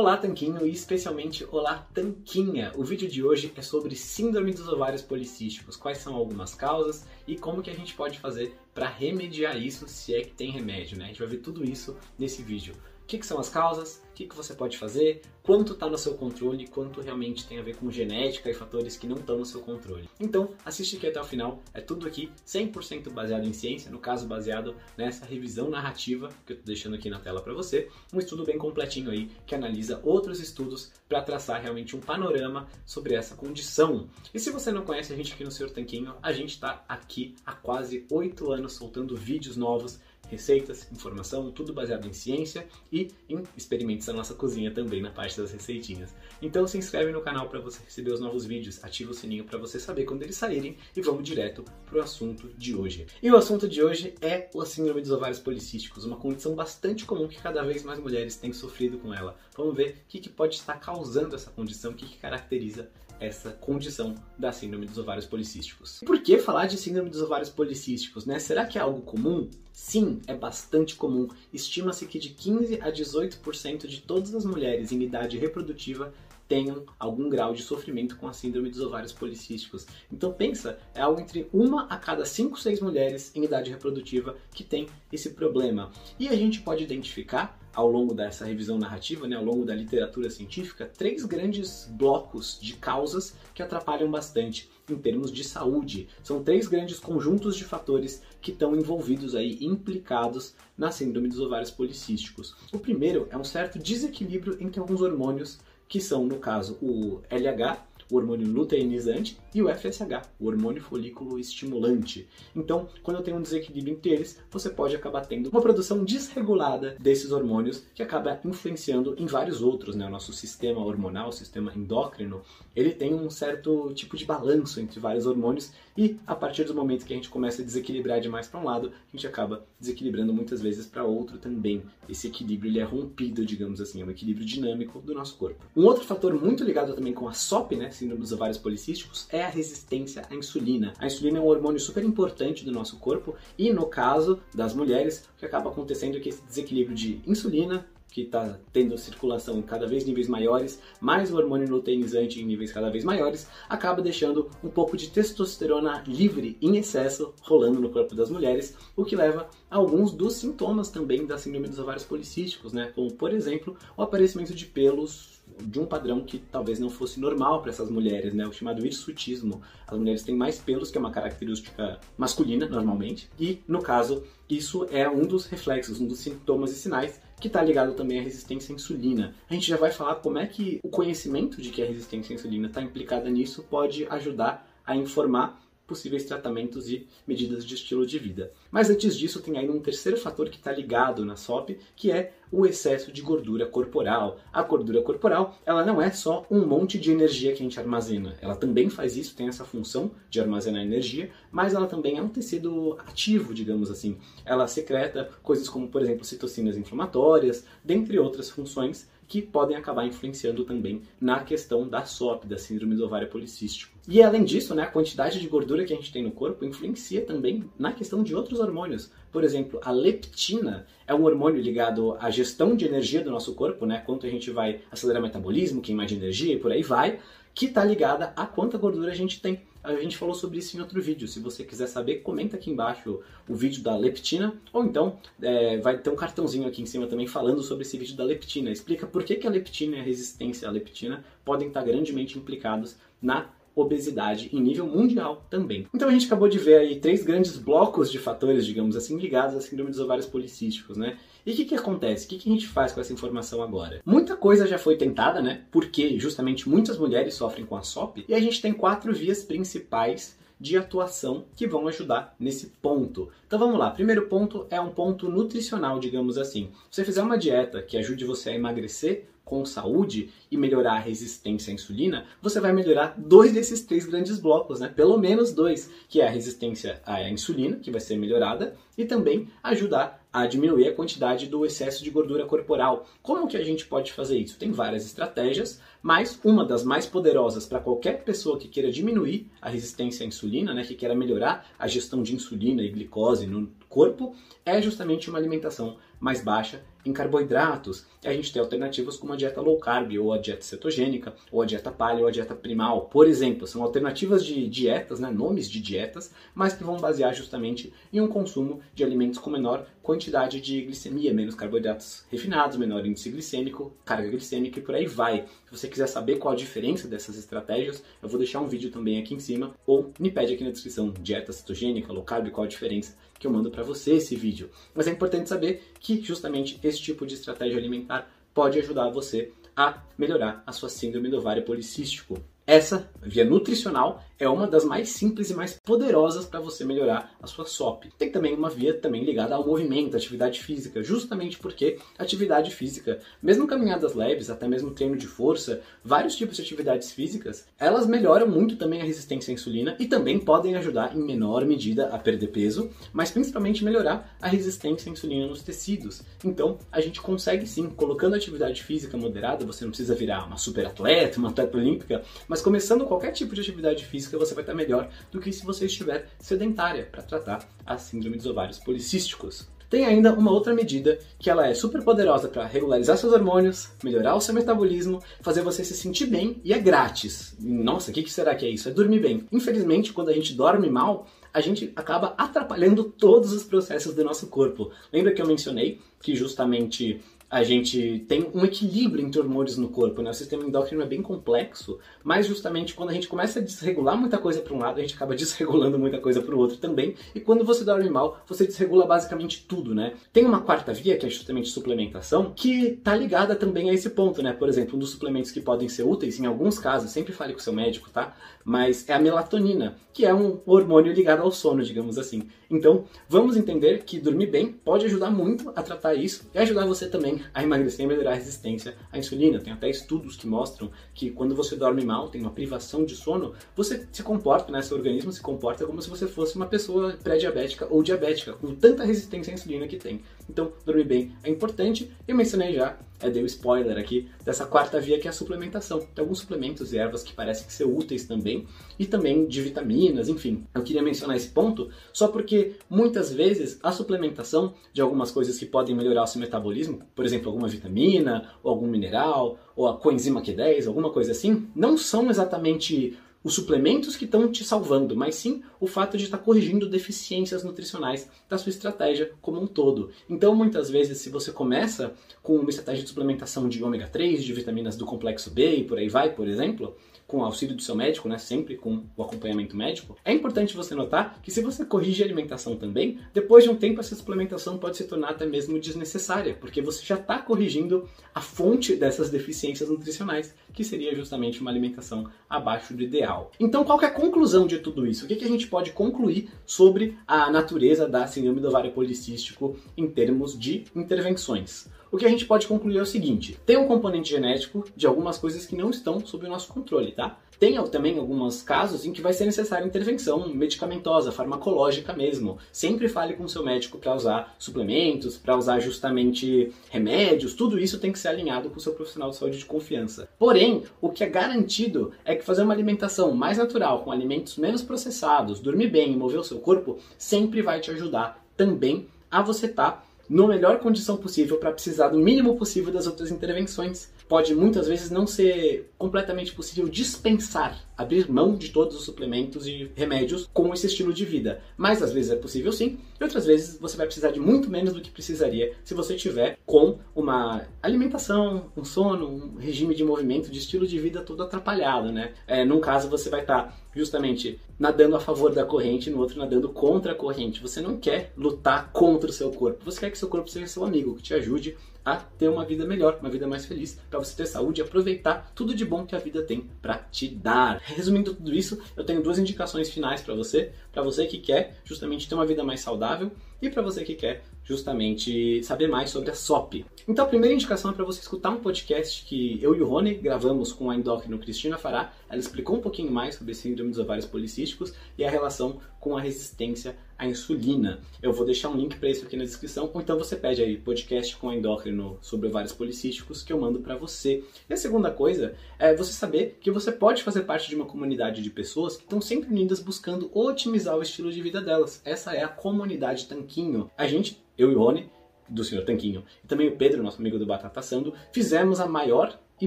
Olá Tanquinho e especialmente Olá Tanquinha! O vídeo de hoje é sobre síndrome dos ovários policísticos, quais são algumas causas e como que a gente pode fazer para remediar isso se é que tem remédio, né? A gente vai ver tudo isso nesse vídeo que, que são as causas, o que, que você pode fazer, quanto está no seu controle, quanto realmente tem a ver com genética e fatores que não estão no seu controle. Então, assiste aqui até o final, é tudo aqui 100% baseado em ciência, no caso baseado nessa revisão narrativa que eu estou deixando aqui na tela para você, um estudo bem completinho aí que analisa outros estudos para traçar realmente um panorama sobre essa condição. E se você não conhece a gente aqui no Senhor Tanquinho, a gente está aqui há quase 8 anos soltando vídeos novos receitas, informação, tudo baseado em ciência e em experimentos da nossa cozinha também na parte das receitinhas. Então se inscreve no canal para você receber os novos vídeos, ativa o sininho para você saber quando eles saírem e vamos direto para o assunto de hoje. E o assunto de hoje é a síndrome dos ovários policísticos, uma condição bastante comum que cada vez mais mulheres têm sofrido com ela. Vamos ver o que, que pode estar causando essa condição, o que, que caracteriza essa condição da síndrome dos ovários policísticos. Por que falar de síndrome dos ovários policísticos, né? Será que é algo comum? Sim, é bastante comum. Estima-se que de 15 a 18% de todas as mulheres em idade reprodutiva tenham algum grau de sofrimento com a síndrome dos ovários policísticos. Então pensa, é algo entre uma a cada 5, 6 mulheres em idade reprodutiva que tem esse problema. E a gente pode identificar ao longo dessa revisão narrativa, né, ao longo da literatura científica, três grandes blocos de causas que atrapalham bastante em termos de saúde. São três grandes conjuntos de fatores que estão envolvidos aí, implicados na síndrome dos ovários policísticos. O primeiro é um certo desequilíbrio entre alguns hormônios que são, no caso, o LH, o hormônio luteinizante, e o FSH, o hormônio folículo estimulante. Então, quando eu tenho um desequilíbrio entre eles, você pode acabar tendo uma produção desregulada desses hormônios que acaba influenciando em vários outros, né? O nosso sistema hormonal, o sistema endócrino, ele tem um certo tipo de balanço entre vários hormônios e a partir do momento que a gente começa a desequilibrar demais para um lado, a gente acaba desequilibrando muitas vezes para outro também. Esse equilíbrio ele é rompido, digamos assim, é um equilíbrio dinâmico do nosso corpo. Um outro fator muito ligado também com a SOP, né, dos ovários policísticos, é a resistência à insulina. A insulina é um hormônio super importante do nosso corpo e no caso das mulheres, o que acaba acontecendo é que esse desequilíbrio de insulina que está tendo circulação cada vez níveis maiores, mais o hormônio luteinizante em níveis cada vez maiores, acaba deixando um pouco de testosterona livre em excesso rolando no corpo das mulheres, o que leva a alguns dos sintomas também da síndrome dos ovários policísticos, né? como por exemplo o aparecimento de pelos de um padrão que talvez não fosse normal para essas mulheres, né? O chamado hirsutismo. As mulheres têm mais pelos, que é uma característica masculina normalmente, e no caso, isso é um dos reflexos, um dos sintomas e sinais que está ligado também à resistência à insulina. A gente já vai falar como é que o conhecimento de que a resistência à insulina está implicada nisso pode ajudar a informar possíveis tratamentos e medidas de estilo de vida. Mas antes disso, tem ainda um terceiro fator que está ligado na SOP, que é o excesso de gordura corporal. A gordura corporal, ela não é só um monte de energia que a gente armazena. Ela também faz isso, tem essa função de armazenar energia, mas ela também é um tecido ativo, digamos assim. Ela secreta coisas como, por exemplo, citocinas inflamatórias, dentre outras funções que podem acabar influenciando também na questão da SOP, da síndrome do ovário policístico. E além disso, né, a quantidade de gordura que a gente tem no corpo influencia também na questão de outros hormônios. Por exemplo, a leptina é um hormônio ligado à gestão de energia do nosso corpo, né? Quanto a gente vai acelerar o metabolismo, queimar de energia e por aí vai, que está ligada a quanta gordura a gente tem. A gente falou sobre isso em outro vídeo. Se você quiser saber, comenta aqui embaixo o vídeo da leptina, ou então é, vai ter um cartãozinho aqui em cima também falando sobre esse vídeo da leptina. Explica por que, que a leptina e a resistência à leptina podem estar grandemente implicados na obesidade em nível mundial também. Então a gente acabou de ver aí três grandes blocos de fatores, digamos assim, ligados à síndrome dos ovários policísticos, né? E o que, que acontece? O que, que a gente faz com essa informação agora? Muita coisa já foi tentada, né? Porque justamente muitas mulheres sofrem com a SOP, e a gente tem quatro vias principais de atuação que vão ajudar nesse ponto. Então vamos lá. Primeiro ponto é um ponto nutricional, digamos assim. Se você fizer uma dieta que ajude você a emagrecer, com saúde e melhorar a resistência à insulina, você vai melhorar dois desses três grandes blocos, né? Pelo menos dois, que é a resistência à insulina, que vai ser melhorada, e também ajudar a diminuir a quantidade do excesso de gordura corporal. Como que a gente pode fazer isso? Tem várias estratégias, mas uma das mais poderosas para qualquer pessoa que queira diminuir a resistência à insulina, né, que queira melhorar a gestão de insulina e glicose no corpo, é justamente uma alimentação mais baixa em carboidratos. E a gente tem alternativas como a dieta low carb, ou a dieta cetogênica, ou a dieta paleo, ou a dieta primal. Por exemplo, são alternativas de dietas, né, nomes de dietas, mas que vão basear justamente em um consumo de alimentos com menor quantidade de glicemia, menos carboidratos refinados, menor índice glicêmico, carga glicêmica e por aí vai. Se você quiser saber qual a diferença dessas estratégias, eu vou deixar um vídeo também aqui em cima, ou me pede aqui na descrição, dieta cetogênica, low carb, qual a diferença que eu mando para você esse vídeo. Mas é importante saber que justamente esse tipo de estratégia alimentar pode ajudar você a melhorar a sua síndrome do ovário policístico. Essa via nutricional é uma das mais simples e mais poderosas para você melhorar a sua SOP. Tem também uma via também ligada ao movimento, atividade física, justamente porque atividade física, mesmo caminhadas leves, até mesmo treino de força, vários tipos de atividades físicas, elas melhoram muito também a resistência à insulina e também podem ajudar em menor medida a perder peso, mas principalmente melhorar a resistência à insulina nos tecidos. Então, a gente consegue sim, colocando atividade física moderada, você não precisa virar uma super atleta, uma atleta olímpica, mas mas começando qualquer tipo de atividade física, você vai estar melhor do que se você estiver sedentária para tratar a síndrome dos ovários policísticos. Tem ainda uma outra medida que ela é super poderosa para regularizar seus hormônios, melhorar o seu metabolismo, fazer você se sentir bem e é grátis. Nossa, o que, que será que é isso? É dormir bem. Infelizmente, quando a gente dorme mal, a gente acaba atrapalhando todos os processos do nosso corpo. Lembra que eu mencionei que justamente a gente tem um equilíbrio entre hormônios no corpo, né? O sistema endócrino é bem complexo, mas justamente quando a gente começa a desregular muita coisa para um lado, a gente acaba desregulando muita coisa para o outro também. E quando você dorme mal, você desregula basicamente tudo, né? Tem uma quarta via, que é justamente suplementação, que tá ligada também a esse ponto, né? Por exemplo, um dos suplementos que podem ser úteis em alguns casos, sempre fale com seu médico, tá? Mas é a melatonina, que é um hormônio ligado ao sono, digamos assim. Então, vamos entender que dormir bem pode ajudar muito a tratar isso e ajudar você também a emagrecer e melhorar a resistência à insulina. Tem até estudos que mostram que quando você dorme mal, tem uma privação de sono, você se comporta, né, seu organismo se comporta como se você fosse uma pessoa pré-diabética ou diabética, com tanta resistência à insulina que tem. Então, dormir bem é importante. Eu mencionei já, é, dei o um spoiler aqui, dessa quarta via que é a suplementação. Tem alguns suplementos e ervas que parecem ser úteis também, e também de vitaminas, enfim. Eu queria mencionar esse ponto só porque muitas vezes a suplementação de algumas coisas que podem melhorar o seu metabolismo, por exemplo, alguma vitamina, ou algum mineral, ou a coenzima Q10, alguma coisa assim, não são exatamente os suplementos que estão te salvando, mas sim o fato de estar corrigindo deficiências nutricionais da sua estratégia como um todo. Então, muitas vezes, se você começa com uma estratégia de suplementação de ômega 3, de vitaminas do complexo B e por aí vai, por exemplo, com o auxílio do seu médico, né, sempre com o acompanhamento médico, é importante você notar que se você corrige a alimentação também, depois de um tempo essa suplementação pode se tornar até mesmo desnecessária, porque você já está corrigindo a fonte dessas deficiências nutricionais, que seria justamente uma alimentação abaixo do ideal. Então, qual é a conclusão de tudo isso? O que, que a gente pode concluir sobre a natureza da síndrome do ovário policístico em termos de intervenções? o que a gente pode concluir é o seguinte: tem um componente genético de algumas coisas que não estão sob o nosso controle, tá? Tem também alguns casos em que vai ser necessária intervenção medicamentosa, farmacológica mesmo. Sempre fale com o seu médico para usar suplementos, para usar justamente remédios, tudo isso tem que ser alinhado com o seu profissional de saúde de confiança. Porém, o que é garantido é que fazer uma alimentação mais natural, com alimentos menos processados, dormir bem e mover o seu corpo, sempre vai te ajudar também a você estar tá na melhor condição possível para precisar do mínimo possível das outras intervenções. Pode muitas vezes não ser completamente possível dispensar, abrir mão de todos os suplementos e remédios com esse estilo de vida, mas às vezes é possível sim, e outras vezes você vai precisar de muito menos do que precisaria se você tiver com uma alimentação, um sono, um regime de movimento, de estilo de vida todo atrapalhado, né? É, num caso você vai estar tá justamente nadando a favor da corrente, no outro nadando contra a corrente. Você não quer lutar contra o seu corpo, você quer que seu corpo seja seu amigo, que te ajude a ter uma vida melhor, uma vida mais feliz, para você ter saúde e aproveitar tudo de bom que a vida tem para te dar. Resumindo tudo isso, eu tenho duas indicações finais para você, para você que quer justamente ter uma vida mais saudável e para você que quer justamente saber mais sobre a SOP. Então a primeira indicação é para você escutar um podcast que eu e o Rony gravamos com a endócrino Cristina Fará. Ela explicou um pouquinho mais sobre síndrome dos ovários policísticos e a relação com a resistência à insulina. Eu vou deixar um link para isso aqui na descrição, ou então você pede aí podcast com a endócrino sobre ovários policísticos que eu mando para você. E a segunda coisa é você saber que você pode fazer parte de uma comunidade de pessoas que estão sempre unidas buscando otimizar o estilo de vida delas. Essa é a comunidade Tanquinho. A gente eu e o Rony, do Sr. Tanquinho, e também o Pedro, nosso amigo do Batata Sando, fizemos a maior e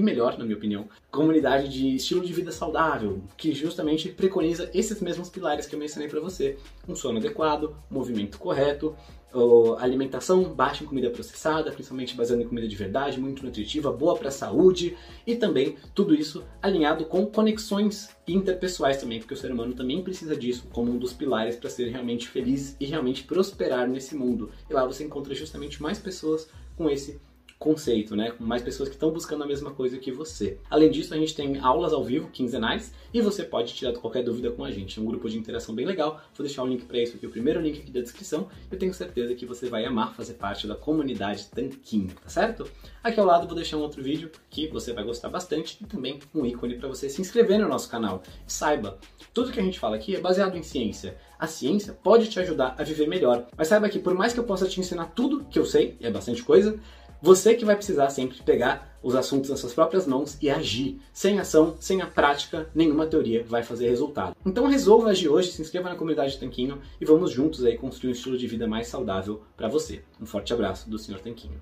melhor, na minha opinião, comunidade de estilo de vida saudável, que justamente preconiza esses mesmos pilares que eu mencionei para você: um sono adequado, movimento correto, alimentação baixa em comida processada, principalmente baseada em comida de verdade, muito nutritiva, boa para a saúde e também tudo isso alinhado com conexões interpessoais também, porque o ser humano também precisa disso como um dos pilares para ser realmente feliz e realmente prosperar nesse mundo. E lá você encontra justamente mais pessoas com esse conceito, né? Com mais pessoas que estão buscando a mesma coisa que você. Além disso, a gente tem aulas ao vivo, quinzenais, e você pode tirar qualquer dúvida com a gente. É um grupo de interação bem legal. Vou deixar o link para isso aqui, o primeiro link aqui da descrição. Eu tenho certeza que você vai amar fazer parte da comunidade Tanquinho, tá certo? Aqui ao lado vou deixar um outro vídeo que você vai gostar bastante e também um ícone para você se inscrever no nosso canal. E saiba, tudo que a gente fala aqui é baseado em ciência. A ciência pode te ajudar a viver melhor, mas saiba que por mais que eu possa te ensinar tudo que eu sei, e é bastante coisa, você que vai precisar sempre pegar os assuntos nas suas próprias mãos e agir. Sem ação, sem a prática, nenhuma teoria vai fazer resultado. Então resolva agir hoje, se inscreva na comunidade Tanquinho e vamos juntos aí construir um estilo de vida mais saudável para você. Um forte abraço do Sr. Tanquinho.